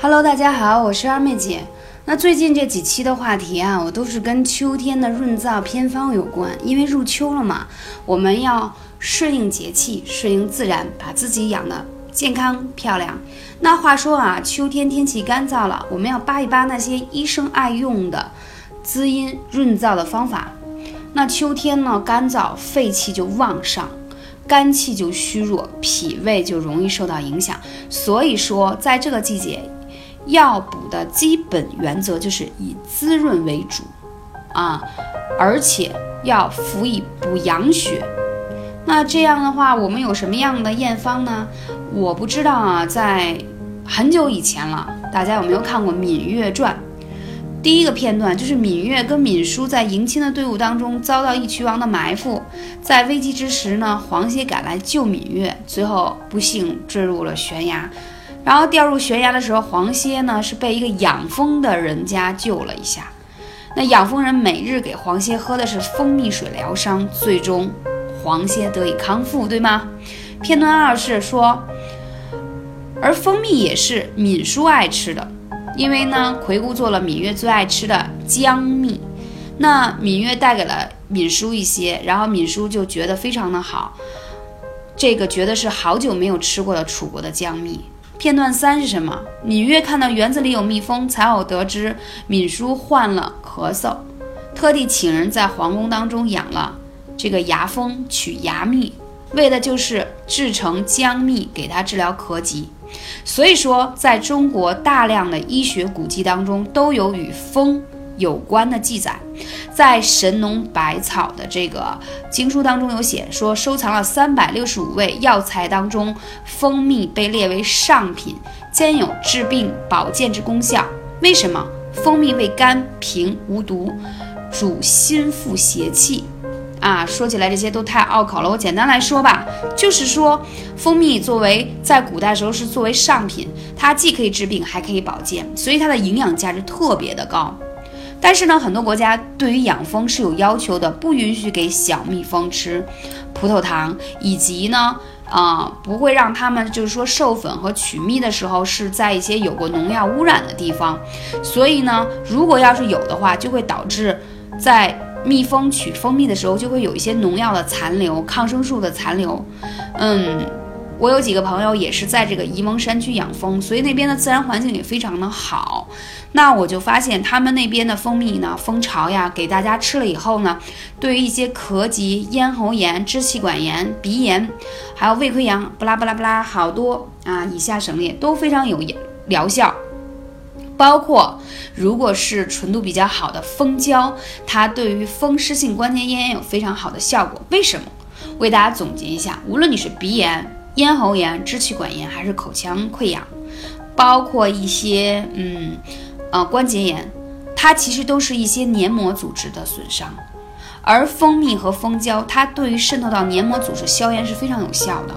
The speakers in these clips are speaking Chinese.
Hello，大家好，我是二妹姐。那最近这几期的话题啊，我都是跟秋天的润燥偏方有关，因为入秋了嘛，我们要顺应节气，顺应自然，把自己养的健康漂亮。那话说啊，秋天天气干燥了，我们要扒一扒那些医生爱用的滋阴润燥的方法。那秋天呢，干燥，肺气就旺盛。肝气就虚弱，脾胃就容易受到影响。所以说，在这个季节，药补的基本原则就是以滋润为主啊，而且要辅以补阳血。那这样的话，我们有什么样的验方呢？我不知道啊，在很久以前了，大家有没有看过《芈月传》？第一个片段就是芈月跟芈姝在迎亲的队伍当中遭到义渠王的埋伏，在危机之时呢，黄歇赶来救芈月，最后不幸坠入了悬崖。然后掉入悬崖的时候，黄歇呢是被一个养蜂的人家救了一下。那养蜂人每日给黄歇喝的是蜂蜜水疗伤，最终黄歇得以康复，对吗？片段二是说，而蜂蜜也是芈姝爱吃的。因为呢，魁姑做了芈月最爱吃的姜蜜，那芈月带给了芈姝一些，然后芈姝就觉得非常的好，这个觉得是好久没有吃过的楚国的姜蜜。片段三是什么？芈月看到园子里有蜜蜂，才偶得知芈姝患了咳嗽，特地请人在皇宫当中养了这个牙蜂，取牙蜜，为的就是制成姜蜜给她治疗咳疾。所以说，在中国大量的医学古籍当中，都有与蜂有关的记载。在《神农百草》的这个经书当中有写，说收藏了三百六十五味药材当中，蜂蜜被列为上品，兼有治病保健之功效。为什么？蜂蜜味甘平无毒，主心腹邪气。啊，说起来这些都太拗口了。我简单来说吧，就是说，蜂蜜作为在古代时候是作为上品，它既可以治病，还可以保健，所以它的营养价值特别的高。但是呢，很多国家对于养蜂是有要求的，不允许给小蜜蜂吃葡萄糖，以及呢，啊，不会让它们就是说授粉和取蜜的时候是在一些有过农药污染的地方。所以呢，如果要是有的话，就会导致在蜜蜂取蜂蜜的时候，就会有一些农药的残留、抗生素的残留。嗯，我有几个朋友也是在这个沂蒙山区养蜂，所以那边的自然环境也非常的好。那我就发现他们那边的蜂蜜呢，蜂巢呀，给大家吃了以后呢，对于一些咳疾、咽喉炎、支气管炎、鼻炎，还有胃溃疡，不拉不拉不拉，好多啊，以下省略都非常有 疗效。包括，如果是纯度比较好的蜂胶，它对于风湿性关节炎有非常好的效果。为什么？为大家总结一下，无论你是鼻炎、咽喉炎、支气管炎，还是口腔溃疡，包括一些嗯呃关节炎，它其实都是一些黏膜组织的损伤。而蜂蜜和蜂胶，它对于渗透到黏膜组织消炎是非常有效的。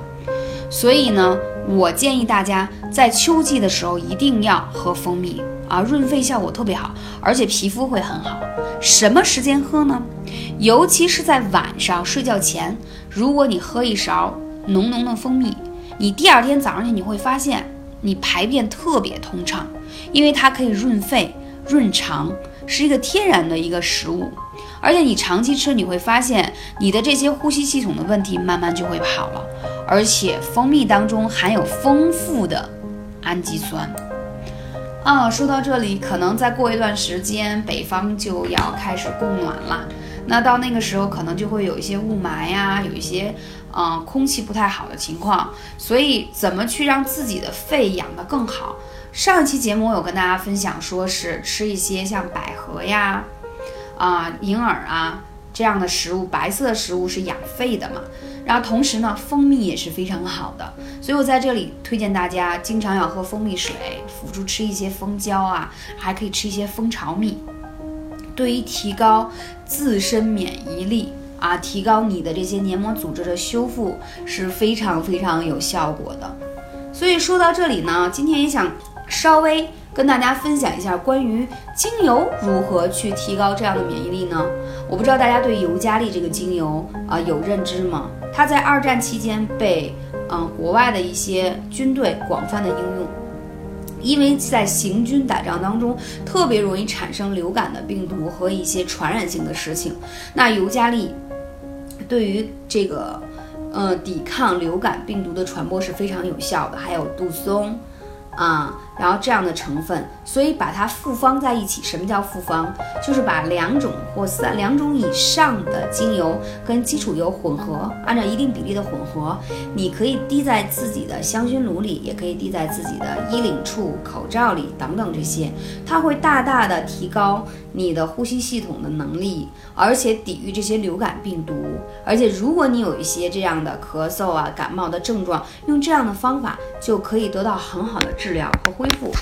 所以呢，我建议大家在秋季的时候一定要喝蜂蜜啊，润肺效果特别好，而且皮肤会很好。什么时间喝呢？尤其是在晚上睡觉前，如果你喝一勺浓浓的蜂蜜，你第二天早上起你会发现你排便特别通畅，因为它可以润肺润肠，是一个天然的一个食物。而且你长期吃，你会发现你的这些呼吸系统的问题慢慢就会好了。而且蜂蜜当中含有丰富的氨基酸啊。说到这里，可能再过一段时间，北方就要开始供暖了。那到那个时候，可能就会有一些雾霾呀，有一些嗯空气不太好的情况。所以，怎么去让自己的肺养得更好？上一期节目我有跟大家分享，说是吃一些像百合呀、啊银耳啊这样的食物，白色的食物是养肺的嘛。然后同时呢，蜂蜜也是非常好的，所以我在这里推荐大家经常要喝蜂蜜水，辅助吃一些蜂胶啊，还可以吃一些蜂巢蜜，对于提高自身免疫力啊，提高你的这些黏膜组织的修复是非常非常有效果的。所以说到这里呢，今天也想稍微跟大家分享一下关于精油如何去提高这样的免疫力呢？我不知道大家对尤加利这个精油啊有认知吗？它在二战期间被嗯国外的一些军队广泛的应用，因为在行军打仗当中，特别容易产生流感的病毒和一些传染性的事情。那尤加利对于这个，呃，抵抗流感病毒的传播是非常有效的。还有杜松。啊，然后这样的成分，所以把它复方在一起。什么叫复方？就是把两种或三两种以上的精油跟基础油混合，按照一定比例的混合。你可以滴在自己的香薰炉里，也可以滴在自己的衣领处、口罩里等等这些，它会大大的提高你的呼吸系统的能力，而且抵御这些流感病毒。而且如果你有一些这样的咳嗽啊、感冒的症状，用这样的方法就可以得到很好的。治疗和恢复，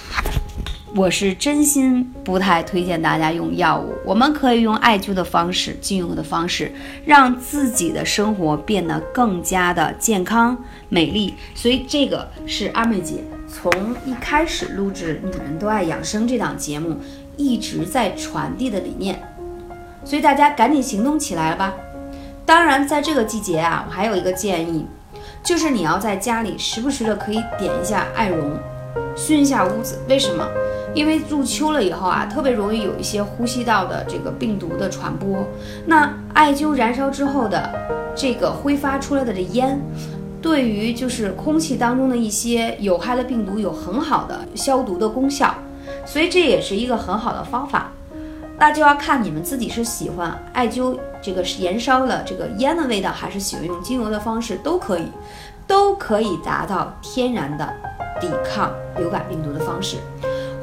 我是真心不太推荐大家用药物。我们可以用艾灸的方式、精油的方式，让自己的生活变得更加的健康美丽。所以，这个是二妹姐从一开始录制《女人都爱养生》这档节目一直在传递的理念。所以，大家赶紧行动起来了吧！当然，在这个季节啊，我还有一个建议，就是你要在家里时不时的可以点一下艾绒。熏一下屋子，为什么？因为入秋了以后啊，特别容易有一些呼吸道的这个病毒的传播。那艾灸燃烧之后的这个挥发出来的这烟，对于就是空气当中的一些有害的病毒有很好的消毒的功效，所以这也是一个很好的方法。那就要看你们自己是喜欢艾灸这个燃烧的这个烟的味道，还是喜欢用精油的方式，都可以，都可以达到天然的。抵抗流感病毒的方式，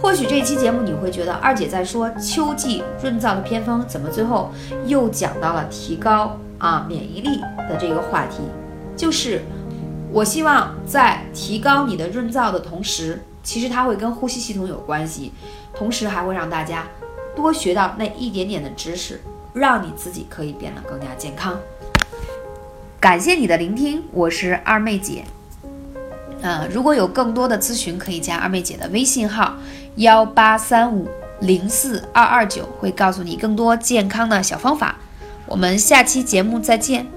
或许这期节目你会觉得二姐在说秋季润燥的偏方，怎么最后又讲到了提高啊免疫力的这个话题？就是我希望在提高你的润燥的同时，其实它会跟呼吸系统有关系，同时还会让大家多学到那一点点的知识，让你自己可以变得更加健康。感谢你的聆听，我是二妹姐。嗯，如果有更多的咨询，可以加二妹姐的微信号幺八三五零四二二九，会告诉你更多健康的小方法。我们下期节目再见。